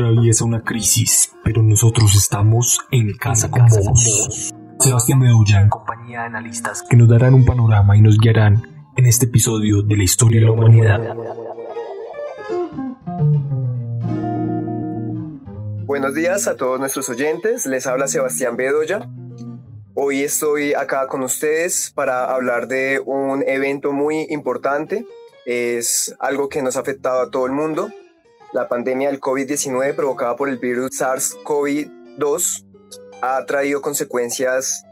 atraviesa una crisis, pero nosotros estamos en casa con vos. Sebastián Bedoya en compañía de analistas que nos darán un panorama y nos guiarán en este episodio de la historia de la humanidad. Buenos días a todos nuestros oyentes, les habla Sebastián Bedoya. Hoy estoy acá con ustedes para hablar de un evento muy importante. Es algo que nos ha afectado a todo el mundo, la pandemia del COVID-19 provocada por el virus SARS-CoV-2 ha traído consecuencias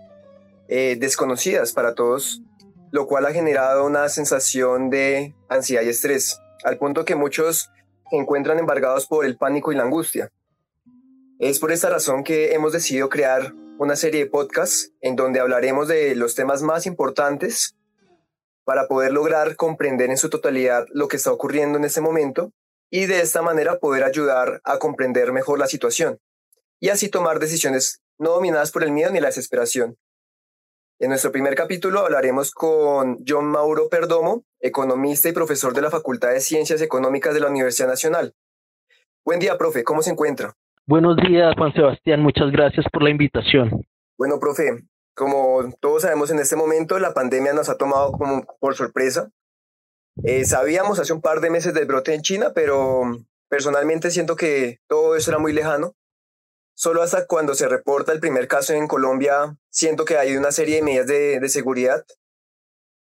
eh, desconocidas para todos, lo cual ha generado una sensación de ansiedad y estrés, al punto que muchos se encuentran embargados por el pánico y la angustia. Es por esta razón que hemos decidido crear una serie de podcasts en donde hablaremos de los temas más importantes para poder lograr comprender en su totalidad lo que está ocurriendo en este momento y de esta manera poder ayudar a comprender mejor la situación y así tomar decisiones no dominadas por el miedo ni la desesperación. En nuestro primer capítulo hablaremos con John Mauro Perdomo, economista y profesor de la Facultad de Ciencias Económicas de la Universidad Nacional. Buen día, profe, ¿cómo se encuentra? Buenos días, Juan Sebastián, muchas gracias por la invitación. Bueno, profe, como todos sabemos en este momento, la pandemia nos ha tomado como por sorpresa eh, sabíamos hace un par de meses del brote en China, pero personalmente siento que todo eso era muy lejano. Solo hasta cuando se reporta el primer caso en Colombia, siento que hay una serie de medidas de, de seguridad.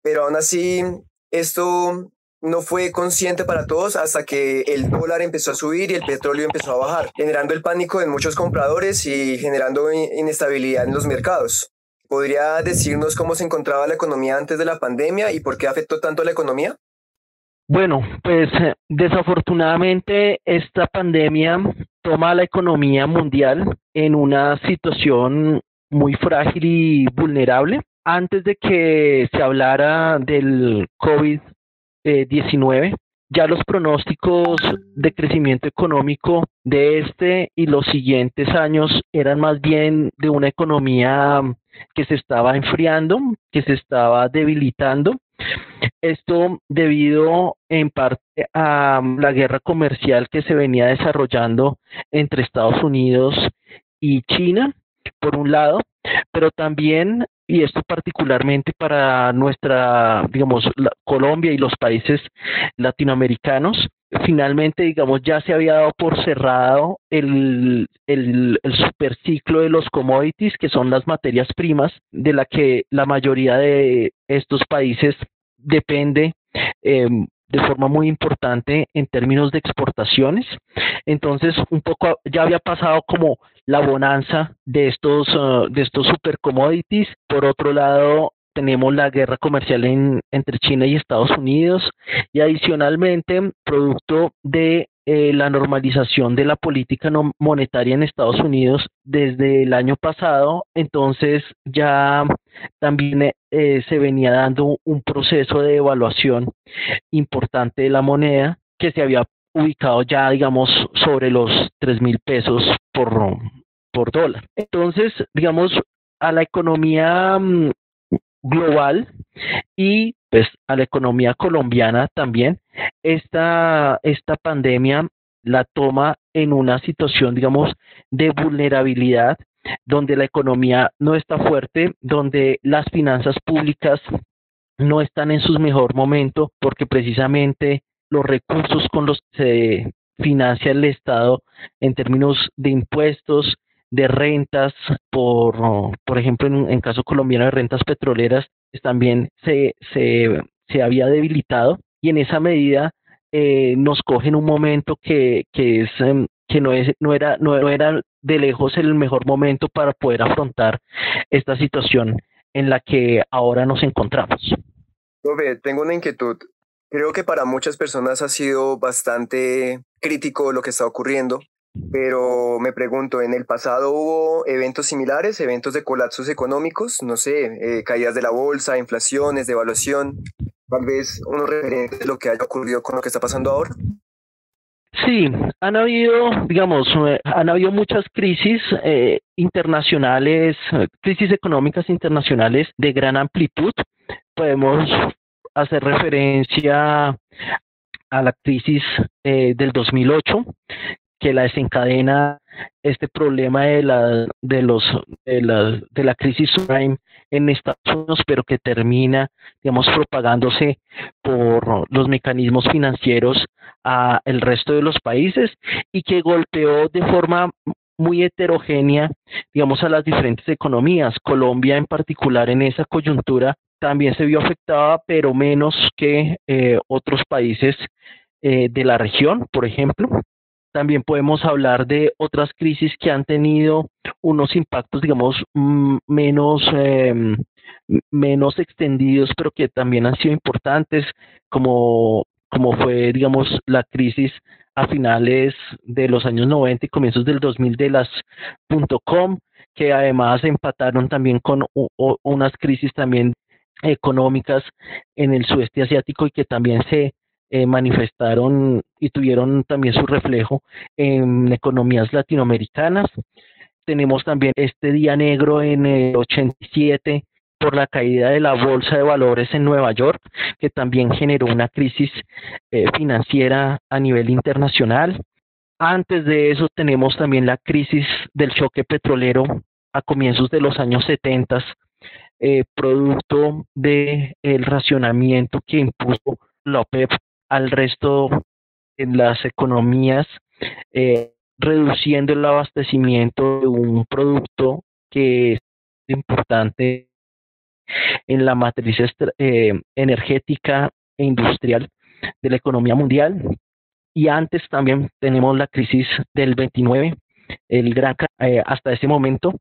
Pero aún así, esto no fue consciente para todos hasta que el dólar empezó a subir y el petróleo empezó a bajar, generando el pánico en muchos compradores y generando inestabilidad en los mercados. ¿Podría decirnos cómo se encontraba la economía antes de la pandemia y por qué afectó tanto a la economía? Bueno, pues eh, desafortunadamente esta pandemia toma a la economía mundial en una situación muy frágil y vulnerable. Antes de que se hablara del COVID-19, ya los pronósticos de crecimiento económico de este y los siguientes años eran más bien de una economía que se estaba enfriando, que se estaba debilitando. Esto debido en parte a la guerra comercial que se venía desarrollando entre Estados Unidos y China, por un lado, pero también, y esto particularmente para nuestra, digamos, Colombia y los países latinoamericanos, finalmente, digamos, ya se había dado por cerrado el, el, el superciclo de los commodities, que son las materias primas, de la que la mayoría de estos países depende em, de forma muy importante en términos de exportaciones. Entonces, un poco ya había pasado como la bonanza de estos, uh, de estos super commodities. Por otro lado, tenemos la guerra comercial entre China y Estados Unidos y adicionalmente, producto de eh, la normalización de la política monetaria en Estados Unidos desde el año pasado, entonces ya también eh, se venía dando un proceso de evaluación importante de la moneda que se había ubicado ya, digamos, sobre los 3 mil pesos por, por dólar. Entonces, digamos, a la economía mm, global y pues a la economía colombiana también, esta, esta pandemia la toma en una situación, digamos, de vulnerabilidad, donde la economía no está fuerte, donde las finanzas públicas no están en su mejor momento, porque precisamente los recursos con los que se financia el Estado en términos de impuestos, de rentas, por, por ejemplo, en, en caso colombiano de rentas petroleras, pues, también se, se, se había debilitado y en esa medida eh, nos coge en un momento que, que es em, que no es no era no era de lejos el mejor momento para poder afrontar esta situación en la que ahora nos encontramos. tengo una inquietud. Creo que para muchas personas ha sido bastante crítico lo que está ocurriendo pero me pregunto, ¿en el pasado hubo eventos similares, eventos de colapsos económicos? No sé, eh, caídas de la bolsa, inflaciones, devaluación, tal vez unos referentes de lo que haya ocurrido con lo que está pasando ahora. Sí, han habido, digamos, eh, han habido muchas crisis eh, internacionales, crisis económicas internacionales de gran amplitud. Podemos hacer referencia a la crisis del 2008, que la desencadena este problema de la de los de la, de la crisis subprime en Estados Unidos, pero que termina, digamos, propagándose por los mecanismos financieros a el resto de los países y que golpeó de forma muy heterogénea, digamos, a las diferentes economías. Colombia en particular en esa coyuntura también se vio afectada, pero menos que eh, otros países eh, de la región, por ejemplo. También podemos hablar de otras crisis que han tenido unos impactos, digamos, mm, menos, em, menos extendidos, pero que también han sido importantes, como, como fue, digamos, la crisis a finales de los años 90 y comienzos del 2000 de las .com, que además empataron también con unas crisis también económicas en el sudeste asiático y que también se eh, manifestaron y tuvieron también su reflejo en economías latinoamericanas. Tenemos también este día negro en el 87 por la caída de la bolsa de valores en Nueva York, que también generó una crisis eh, financiera a nivel internacional. Antes de eso tenemos también la crisis del choque petrolero a comienzos de los años 70, eh, producto del el racionamiento que impuso la OPEP al resto en las economías, eh, reduciendo el abastecimiento de un producto que es importante en la matriz eh, energética e industrial de la economía mundial. Y antes también tenemos la crisis del 29, el gran, eh, hasta ese momento,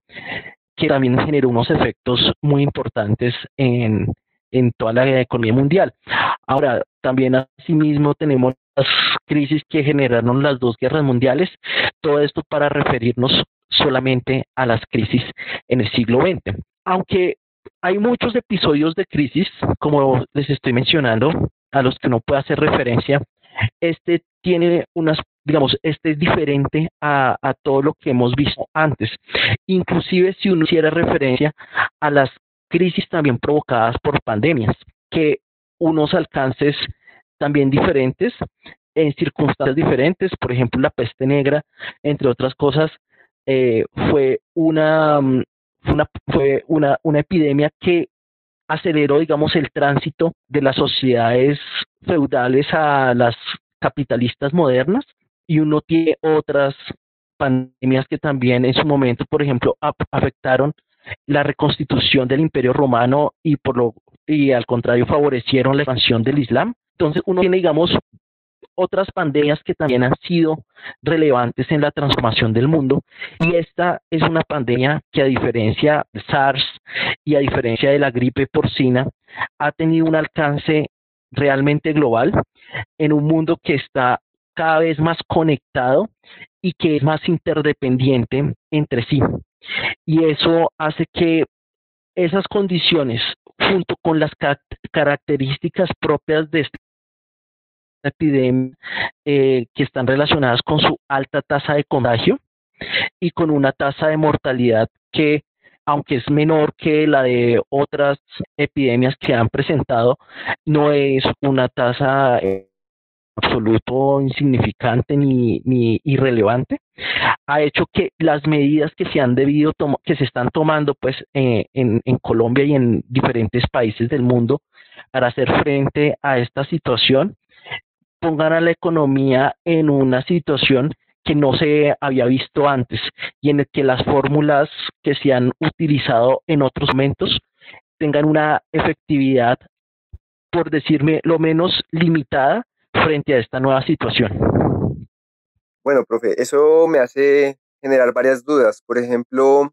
que también generó unos efectos muy importantes en, en toda la economía mundial. Ahora, también asimismo tenemos las crisis que generaron las dos guerras mundiales, todo esto para referirnos solamente a las crisis en el siglo XX. Aunque hay muchos episodios de crisis, como les estoy mencionando, a los que no puedo hacer referencia, este tiene unas, digamos, este es diferente a, a, todo lo que hemos visto antes. Inclusive si uno hiciera referencia a las crisis también provocadas por pandemias, que unos alcances también diferentes, en circunstancias diferentes, por ejemplo la peste negra, entre otras cosas, eh, fue una, mm, una, fue una, una epidemia que aceleró, digamos, el tránsito de las sociedades feudales a las capitalistas modernas y uno tiene otras pandemias que también en su momento, por ejemplo, afectaron la reconstitución del Imperio Romano y por lo y al contrario favorecieron la expansión del Islam. Entonces uno tiene, digamos, otras pandemias que también han sido relevantes en la transformación del mundo y esta es una pandemia que a diferencia de SARS y a diferencia de la gripe porcina ha tenido un alcance realmente global en un mundo que está cada vez más conectado y que es más interdependiente entre sí. Y eso hace que esas condiciones, junto con las características propias de esta epidemia, eh, que están relacionadas con su alta tasa de contagio y con una tasa de mortalidad que, aunque es menor que la de otras epidemias que han presentado, no es una tasa eh, absoluto insignificante ni, irrelevante, ha hecho que las medidas que se han debido que se están tomando pues eh, en, en, Colombia y en diferentes países del mundo para hacer frente a esta situación pongan a la economía en una situación que no se había visto antes y en el que las fórmulas que se han utilizado en otros momentos tengan una efectividad, por decirme lo menos limitada, frente a esta nueva situación? Bueno, profe, eso me hace generar varias dudas. Por ejemplo,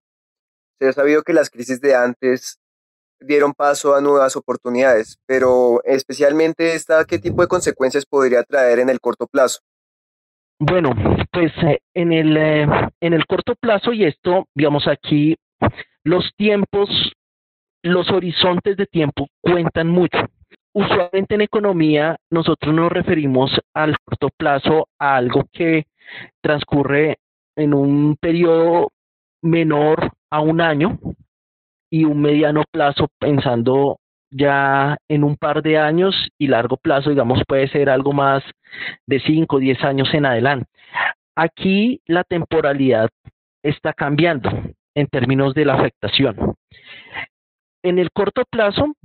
se ha sabido que las crisis de antes dieron paso a nuevas oportunidades, pero especialmente esta, ¿qué tipo de consecuencias podría traer en el corto plazo? Bueno, pues eh, en el, eh, en el corto plazo, y esto, digamos aquí, los tiempos, los horizontes de tiempo cuentan mucho. Usualmente en economía nosotros nos referimos al corto plazo a algo que transcurre en un periodo menor a un año y un mediano plazo pensando ya en un par de años y largo plazo, digamos, puede ser algo más de 5 o 10 años en adelante. Aquí la temporalidad está cambiando en términos de la afectación. En el corto plazo,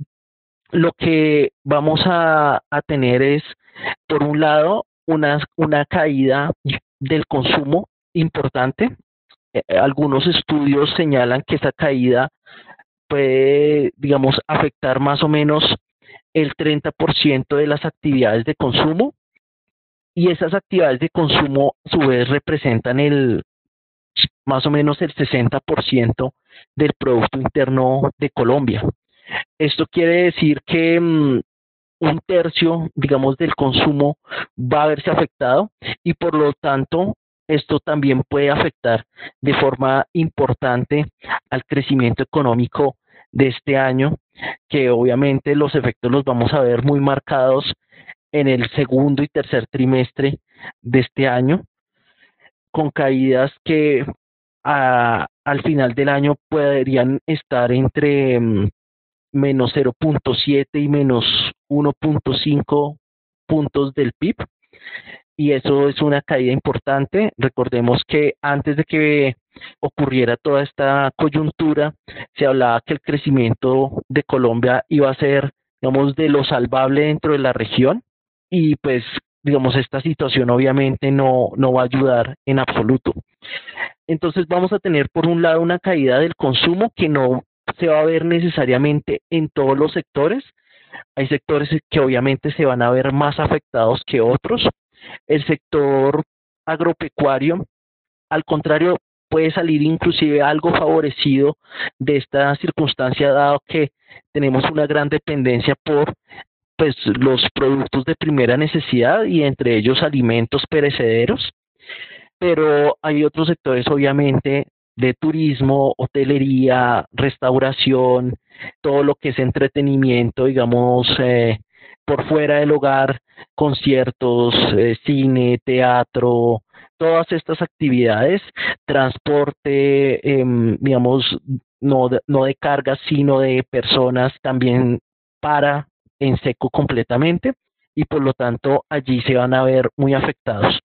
lo que vamos a, tener es, por un lado, una, caída del consumo importante. Eh, algunos estudios señalan que esa caída puede, digamos, afectar más o menos el 30% de las actividades de consumo y esas actividades de consumo a su vez representan el más o menos el 60% del Producto Interno de Colombia. Esto quiere decir que mm, un tercio, digamos, del consumo va a verse afectado y por lo tanto esto también puede afectar de forma importante al crecimiento económico de este año, que obviamente los efectos los vamos a ver muy marcados en el segundo y tercer trimestre de este año, con caídas que al final del año podrían estar entre mm, menos 0.7 y menos 1.5 puntos del PIB. Y eso es una caída importante. Recordemos que antes de que ocurriera toda esta coyuntura, se hablaba que el crecimiento de Colombia iba a ser, digamos, de lo salvable dentro de la región. Y pues, digamos, esta situación obviamente no, no va a ayudar en absoluto. Entonces vamos a tener por un lado una caída del consumo que no se va a ver necesariamente en todos los sectores. Hay sectores que obviamente se van a ver más afectados que otros. El sector agropecuario, al contrario, puede salir inclusive algo favorecido de esta circunstancia, dado que tenemos una gran dependencia por pues, los productos de primera necesidad y entre ellos alimentos perecederos. Pero hay otros sectores, obviamente, de turismo, hotelería, restauración, todo lo que es entretenimiento, digamos, eh, por fuera del hogar, conciertos, eh, cine, teatro, todas estas actividades, transporte, em, digamos, no no de cargas, sino de personas, también para en seco completamente y por lo tanto allí se van a ver muy afectados.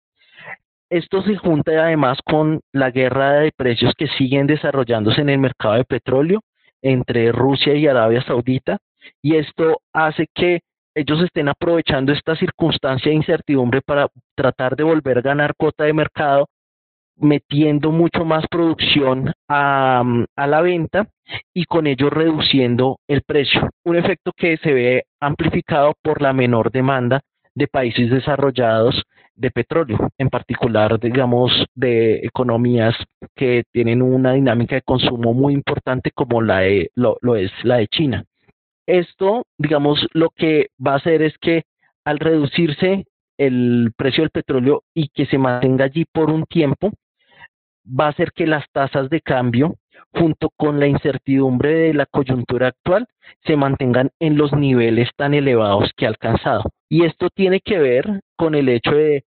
Esto se junta además con la guerra de precios que siguen desarrollándose en el mercado de petróleo entre Rusia y Arabia Saudita y esto hace que ellos estén aprovechando esta circunstancia de incertidumbre para tratar de volver a ganar cuota de mercado, metiendo mucho más producción a, a, la venta y con ello reduciendo el precio. Un efecto que se ve amplificado por la menor demanda de países desarrollados de petróleo, en particular, digamos, de economías que tienen una dinámica de consumo muy importante como la lo, lo es la de China. Esto, digamos, lo que va a hacer es que al reducirse el precio del petróleo y que se mantenga allí por un tiempo, va a hacer que las tasas de cambio, junto con la incertidumbre de la coyuntura actual, se mantengan en los niveles tan elevados que ha alcanzado. Y esto tiene que ver con el hecho de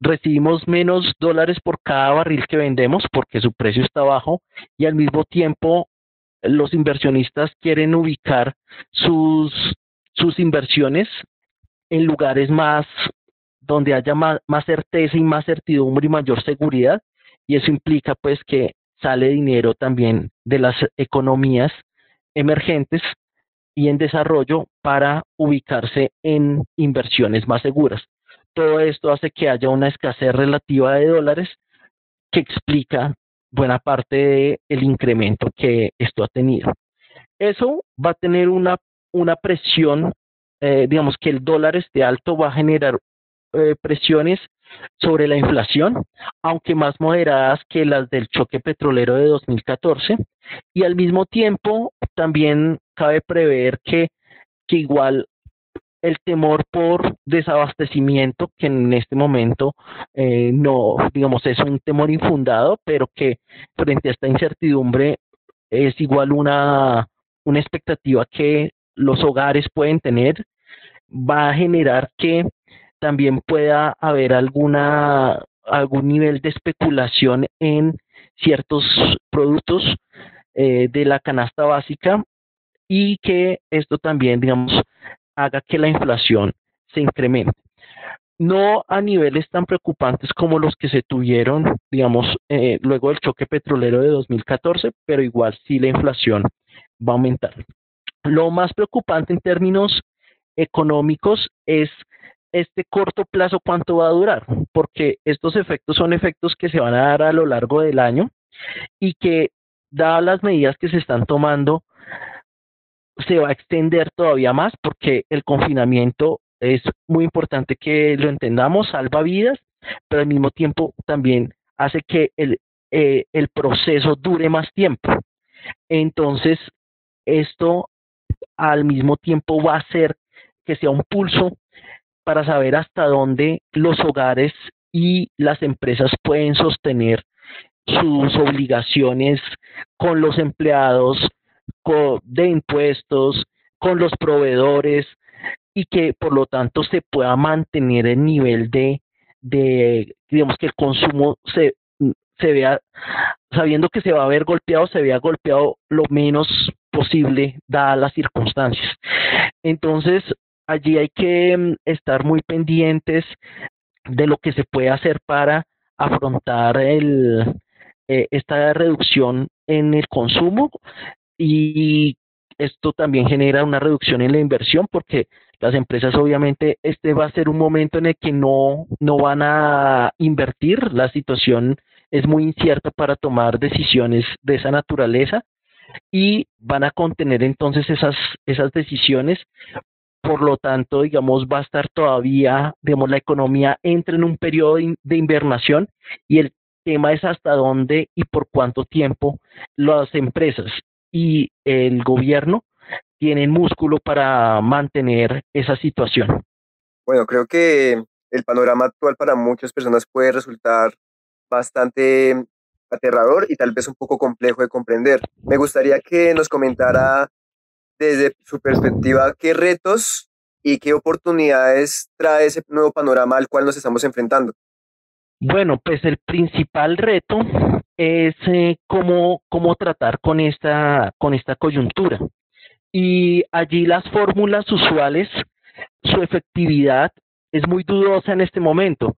recibimos menos dólares por cada barril que vendemos porque su precio está bajo y al mismo tiempo los inversionistas quieren ubicar sus, sus inversiones en lugares más donde haya más, más certeza y más certidumbre y mayor seguridad. Y eso implica pues que sale dinero también de las economías emergentes y en desarrollo para ubicarse en inversiones más seguras. Todo esto hace que haya una escasez relativa de dólares que explica buena parte del incremento que esto ha tenido. Eso va a tener una, una presión, eh, digamos que el dólar esté alto, va a generar presiones sobre la inflación, aunque más moderadas que las del choque petrolero de 2014, y al mismo tiempo también cabe prever que, que igual el temor por desabastecimiento, que en este momento eh, no, digamos, es un temor infundado, pero que frente a esta incertidumbre es igual una, una expectativa que los hogares pueden tener, va a generar que también pueda haber alguna algún nivel de especulación en ciertos productos eh, de la canasta básica y que esto también, digamos, haga que la inflación se incremente. no a niveles tan preocupantes como los que se tuvieron, digamos, eh, luego del choque petrolero de 2014, pero igual sí la inflación va a aumentar. Lo más preocupante en términos económicos es este corto plazo cuánto va a durar, porque estos efectos son efectos que se van a dar a lo largo del año y que, dadas las medidas que se están tomando, se va a extender todavía más porque el confinamiento es muy importante que lo entendamos, salva vidas, pero al mismo tiempo también hace que el, eh, el proceso dure más tiempo. Entonces, esto al mismo tiempo va a hacer que sea un pulso para saber hasta dónde los hogares y las empresas pueden sostener sus obligaciones con los empleados, de impuestos, con los proveedores y que por lo tanto se pueda mantener el nivel de, de digamos que el consumo se, se vea, sabiendo que se va a ver golpeado, se vea golpeado lo menos posible dadas las circunstancias. Entonces, allí hay que mm, estar muy pendientes de lo que se puede hacer para afrontar eh, esta reducción en el consumo y esto también genera una reducción en la inversión porque las empresas obviamente este va a ser un momento en el que no, no van a invertir, la situación es muy incierta para tomar decisiones de esa naturaleza y van a contener entonces esas, esas decisiones. Por lo tanto, digamos, va a estar todavía, digamos, la economía entra en un periodo de invernación y el tema es hasta dónde y por cuánto tiempo las empresas y el gobierno tienen músculo para mantener esa situación. Bueno, creo que el panorama actual para muchas personas puede resultar bastante aterrador y tal vez un poco complejo de comprender. Me gustaría que nos comentara desde su perspectiva qué retos y qué oportunidades trae ese nuevo panorama al cual nos estamos enfrentando. Bueno, pues el principal reto es eh, cómo, cómo tratar con esta, con esta coyuntura. Y allí las fórmulas usuales, su efectividad es muy dudosa en este momento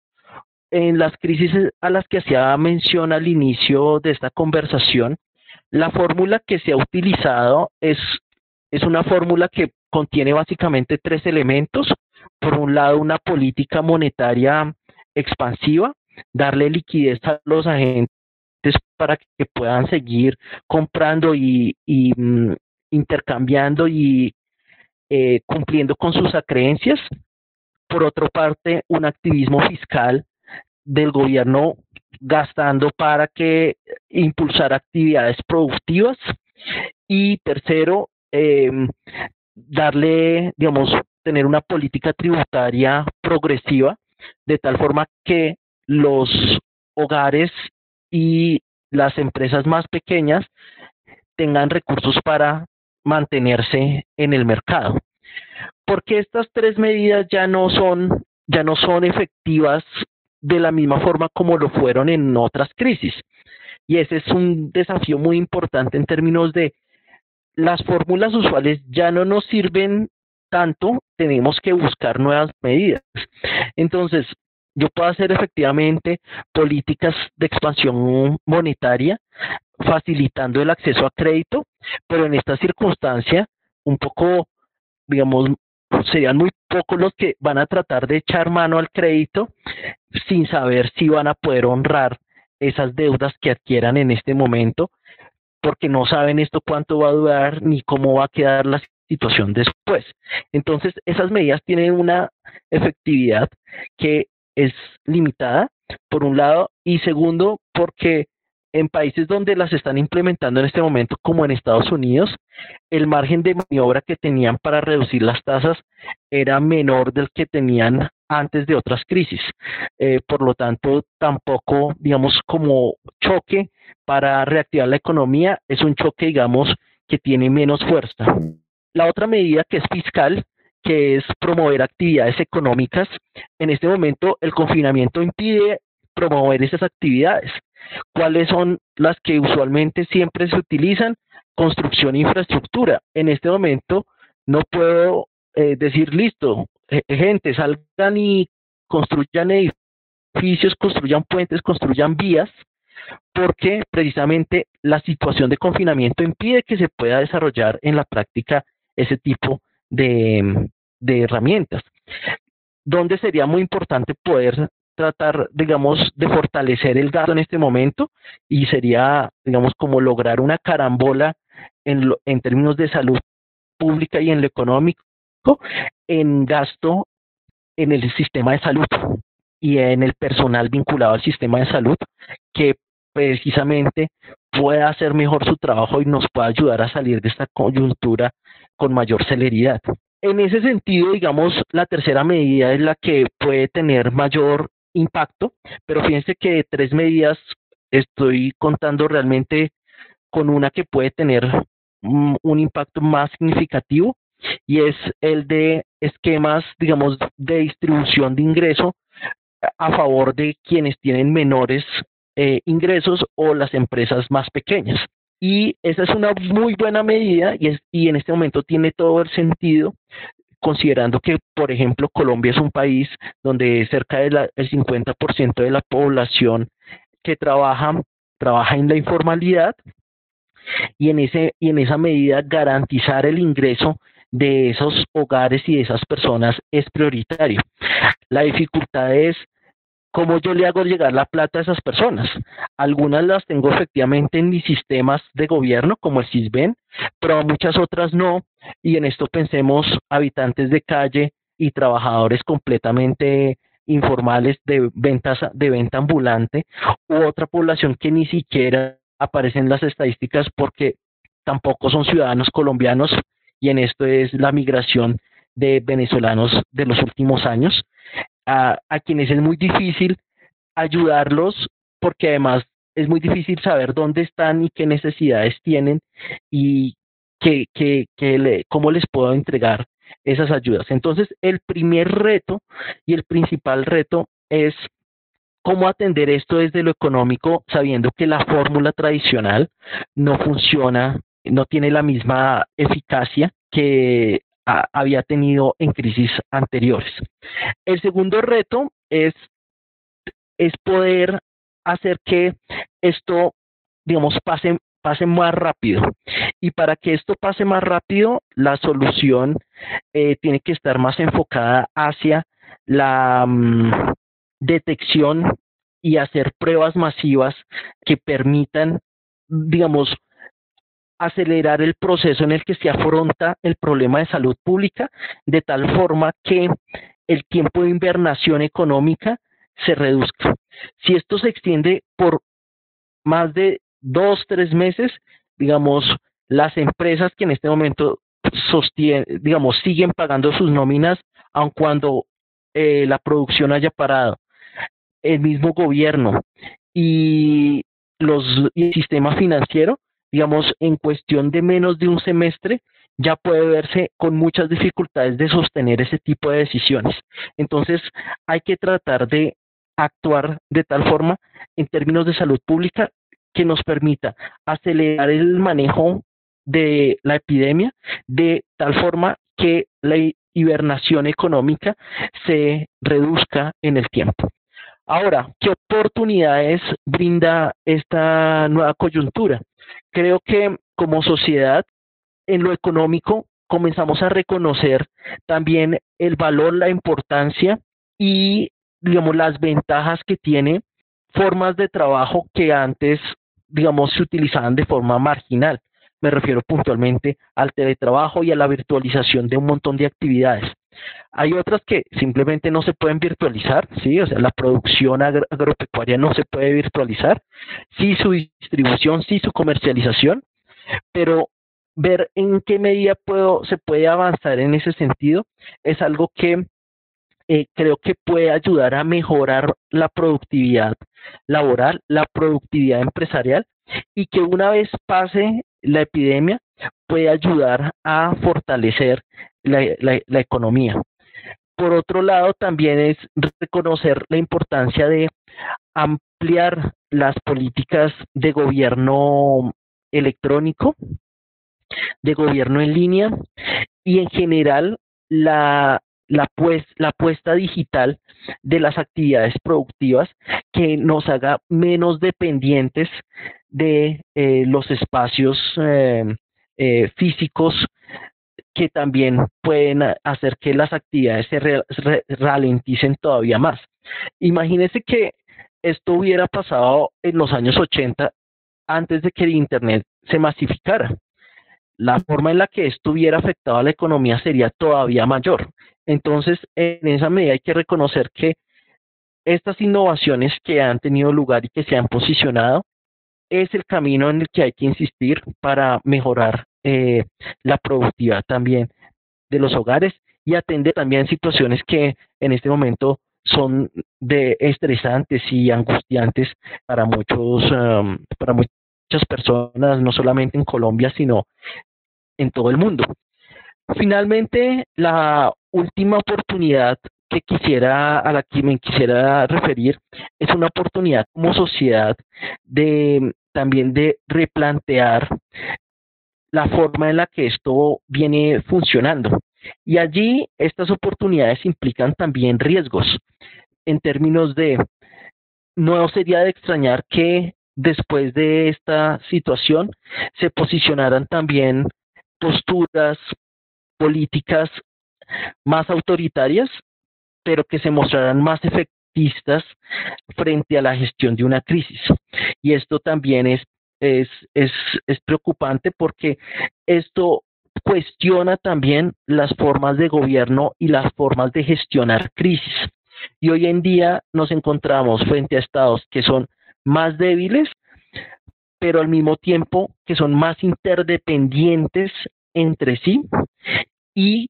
en las crisis a las que hacía mención al inicio de esta conversación, la fórmula que se ha utilizado es, es una fórmula que contiene básicamente tres elementos. Por un lado, una política monetaria expansiva, darle liquidez a los agentes para que puedan seguir comprando y, mm, intercambiando y eh, cumpliendo con sus acreencias. Por otra parte, un activismo fiscal del gobierno gastando para que impulsar actividades productivas y tercero em, darle digamos tener una política tributaria progresiva de tal forma que los hogares y las empresas más pequeñas tengan recursos para mantenerse en el mercado. Porque estas tres medidas ya no son ya no son efectivas de la misma forma como lo fueron en otras crisis. Y ese es un desafío muy importante en términos de las fórmulas usuales ya no nos sirven tanto, tenemos que buscar nuevas medidas. Entonces, yo puedo hacer efectivamente políticas de expansión monetaria, facilitando el acceso a crédito, pero en esta circunstancia, un poco, digamos, serían muy pocos los que van a tratar de echar mano al crédito sin saber si van a poder honrar esas deudas que adquieran en este momento, porque no saben esto cuánto va a durar ni cómo va a quedar la situación después. Entonces, esas medidas tienen una efectividad que es limitada, por un lado, y segundo, porque en países donde las están implementando en este momento, como en Estados Unidos, el margen de maniobra que tenían para reducir las tasas era menor del que tenían antes de otras crisis. Eh, por lo tanto, tampoco, digamos, como choque para reactivar la economía, es un choque, digamos, que tiene menos fuerza. La otra medida que es fiscal, que es promover actividades económicas, en este momento el confinamiento impide promover esas actividades. ¿Cuáles son las que usualmente siempre se utilizan? Construcción e infraestructura. En este momento no puedo eh, decir, listo, gente, salgan y construyan edificios, construyan puentes, construyan vías, porque precisamente la situación de confinamiento impide que se pueda desarrollar en la práctica ese tipo de, herramientas. Donde sería muy importante poder tratar, digamos, de fortalecer el gasto en este momento y sería, digamos, como lograr una carambola en, en términos de salud pública y en lo económico, en gasto en el sistema de salud y en el personal vinculado al sistema de salud que precisamente pueda hacer mejor su trabajo y nos pueda ayudar a salir de esta coyuntura con mayor celeridad. En ese sentido, digamos, la tercera medida es la que puede tener mayor impacto, pero fíjense que de tres medidas estoy contando realmente con una que puede tener un impacto más significativo y es el de esquemas, digamos, de distribución de ingreso a favor de quienes tienen menores eh, ingresos o las empresas más pequeñas. Y esa es una muy buena medida y, es, y en este momento tiene todo el sentido considerando que, por ejemplo, Colombia es un país donde cerca del 50% de la población que trabaja trabaja en la informalidad y en, ese, y en esa medida garantizar el ingreso de esos hogares y de esas personas es prioritario. La dificultad es cómo yo le hago llegar la plata a esas personas. Algunas las tengo efectivamente en mis sistemas de gobierno, como el CISBEN, pero muchas otras no. Y en esto pensemos habitantes de calle y trabajadores completamente informales de ventas de venta ambulante u otra población que ni siquiera aparece en las estadísticas porque tampoco son ciudadanos colombianos y en esto es la migración de venezolanos de los últimos años a, quienes es muy difícil ayudarlos porque además es muy difícil saber dónde están y qué necesidades tienen y qué, le, cómo les puedo entregar esas ayudas. Entonces, el primer reto y el principal reto es cómo atender esto desde lo económico, sabiendo que la fórmula tradicional no funciona, no tiene la misma eficacia que había tenido en crisis anteriores. El segundo reto es, es poder hacer que esto, digamos, pase, pase más rápido. Y para que esto pase más rápido, la solución eh, tiene que estar más enfocada hacia la mm, detección y hacer pruebas masivas que permitan, digamos, acelerar el proceso en el que se afronta el problema de salud pública, de tal forma que el tiempo de invernación económica se reduzca. Si esto se extiende por más de dos, tres meses, digamos, las empresas que en este momento sostienen, digamos, siguen pagando sus nóminas, aun cuando eh, la producción haya parado, el mismo gobierno y los y el sistema financiero digamos, en cuestión de menos de un semestre, ya puede verse con muchas dificultades de sostener ese tipo de decisiones. Entonces, hay que tratar de actuar de tal forma en términos de salud pública que nos permita acelerar el manejo de la epidemia de tal forma que la hibernación económica se reduzca en el tiempo. Ahora, ¿qué oportunidades brinda esta nueva coyuntura? Creo que como sociedad, en lo económico, comenzamos a reconocer también el valor, la importancia y, digamos, las ventajas que tiene formas de trabajo que antes, digamos, se utilizaban de forma marginal. Me refiero puntualmente al teletrabajo y a la virtualización de un montón de actividades. Hay otras que simplemente no se pueden virtualizar, ¿sí? O sea, la producción agropecuaria no se puede virtualizar, sí su distribución, sí su comercialización, pero ver en qué medida puedo, se puede avanzar en ese sentido es algo que eh, creo que puede ayudar a mejorar la productividad laboral, la productividad empresarial y que una vez pase la epidemia puede ayudar a fortalecer la, economía. Por otro lado, también es reconocer la importancia de ampliar las políticas de gobierno electrónico, de gobierno en línea y en general la la, pues, la apuesta digital de las actividades productivas que nos haga menos dependientes de eh, los espacios eh, eh, físicos que también pueden hacer que las actividades se ralenticen todavía más. Imagínense que esto hubiera pasado en los años 80 antes de que el Internet se masificara. La forma en la que esto hubiera afectado a la economía sería todavía mayor. Entonces, en esa medida hay que reconocer que estas innovaciones que han tenido lugar y que se han posicionado es el camino en el que hay que insistir para mejorar eh, la productividad también de los hogares y atender también situaciones que en este momento son de estresantes y angustiantes para muchos para muchas personas no solamente en Colombia sino en todo el mundo. Finalmente la última oportunidad que quisiera, a la que me quisiera referir, es una oportunidad como sociedad de también de replantear la forma en la que esto viene funcionando. Y allí estas oportunidades implican también riesgos en términos de, no sería de extrañar que después de esta situación se posicionaran también posturas políticas más autoritarias pero que se mostrarán más efectistas frente a la gestión de una crisis. Y esto también es, es, es, es preocupante porque esto cuestiona también las formas de gobierno y las formas de gestionar crisis. Y hoy en día nos encontramos frente a estados que son más débiles, pero al mismo tiempo que son más interdependientes entre sí y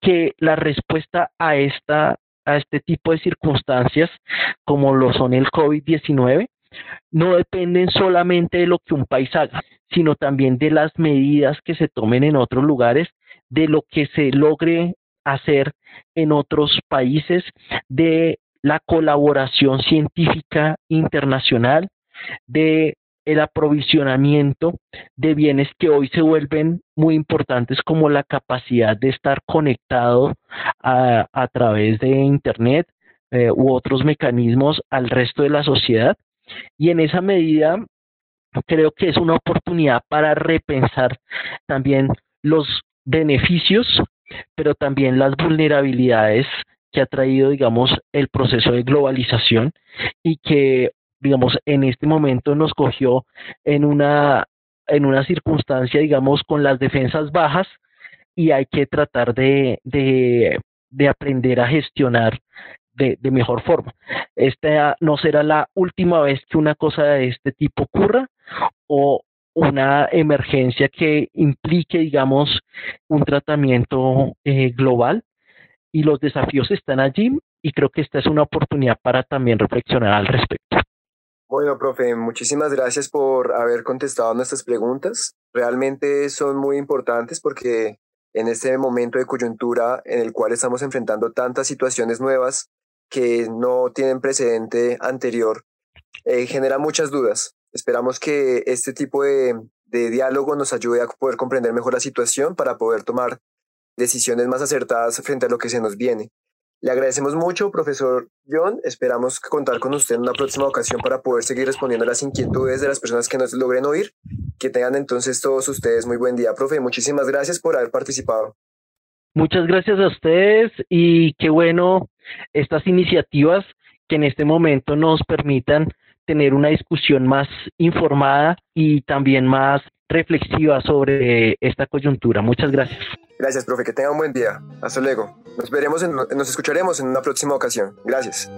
que la respuesta a, esta, a este tipo de circunstancias, como lo son el COVID-19, no dependen solamente de lo que un país haga, sino también de las medidas que se tomen en otros lugares, de lo que se logre hacer en otros países, de la colaboración científica internacional, de el aprovisionamiento de bienes que hoy se vuelven muy importantes como la capacidad de estar conectado a, través de Internet eh, u otros mecanismos al resto de la sociedad. Y en esa medida creo que es una oportunidad para repensar también los beneficios, pero también las vulnerabilidades que ha traído, digamos, el proceso de globalización y que digamos, en este momento nos cogió en una, en una circunstancia, digamos, con las defensas bajas y hay que tratar de, de, de aprender a gestionar de, mejor forma. Esta no será la última vez que una cosa de este tipo ocurra o una emergencia que implique, digamos, un tratamiento eh, global y los desafíos están allí y creo que esta es una oportunidad para también reflexionar al respecto. Bueno, profe, muchísimas gracias por haber contestado nuestras preguntas. Realmente son muy importantes porque en este momento de coyuntura en el cual estamos enfrentando tantas situaciones nuevas que no tienen precedente anterior, eh, genera muchas dudas. Esperamos que este tipo de, de diálogo nos ayude a poder comprender mejor la situación para poder tomar decisiones más acertadas frente a lo que se nos viene. Le agradecemos mucho, profesor John. Esperamos contar con usted en una próxima ocasión para poder seguir respondiendo a las inquietudes de las personas que nos logren oír. Que tengan entonces todos ustedes muy buen día, profe. Muchísimas gracias por haber participado. Muchas gracias a ustedes y qué bueno estas iniciativas que en este momento nos permitan tener una discusión más informada y también más reflexiva sobre esta coyuntura. Muchas gracias. Gracias, profe. Que tenga un buen día. Hasta luego. Nos veremos, nos escucharemos en una próxima ocasión. Gracias.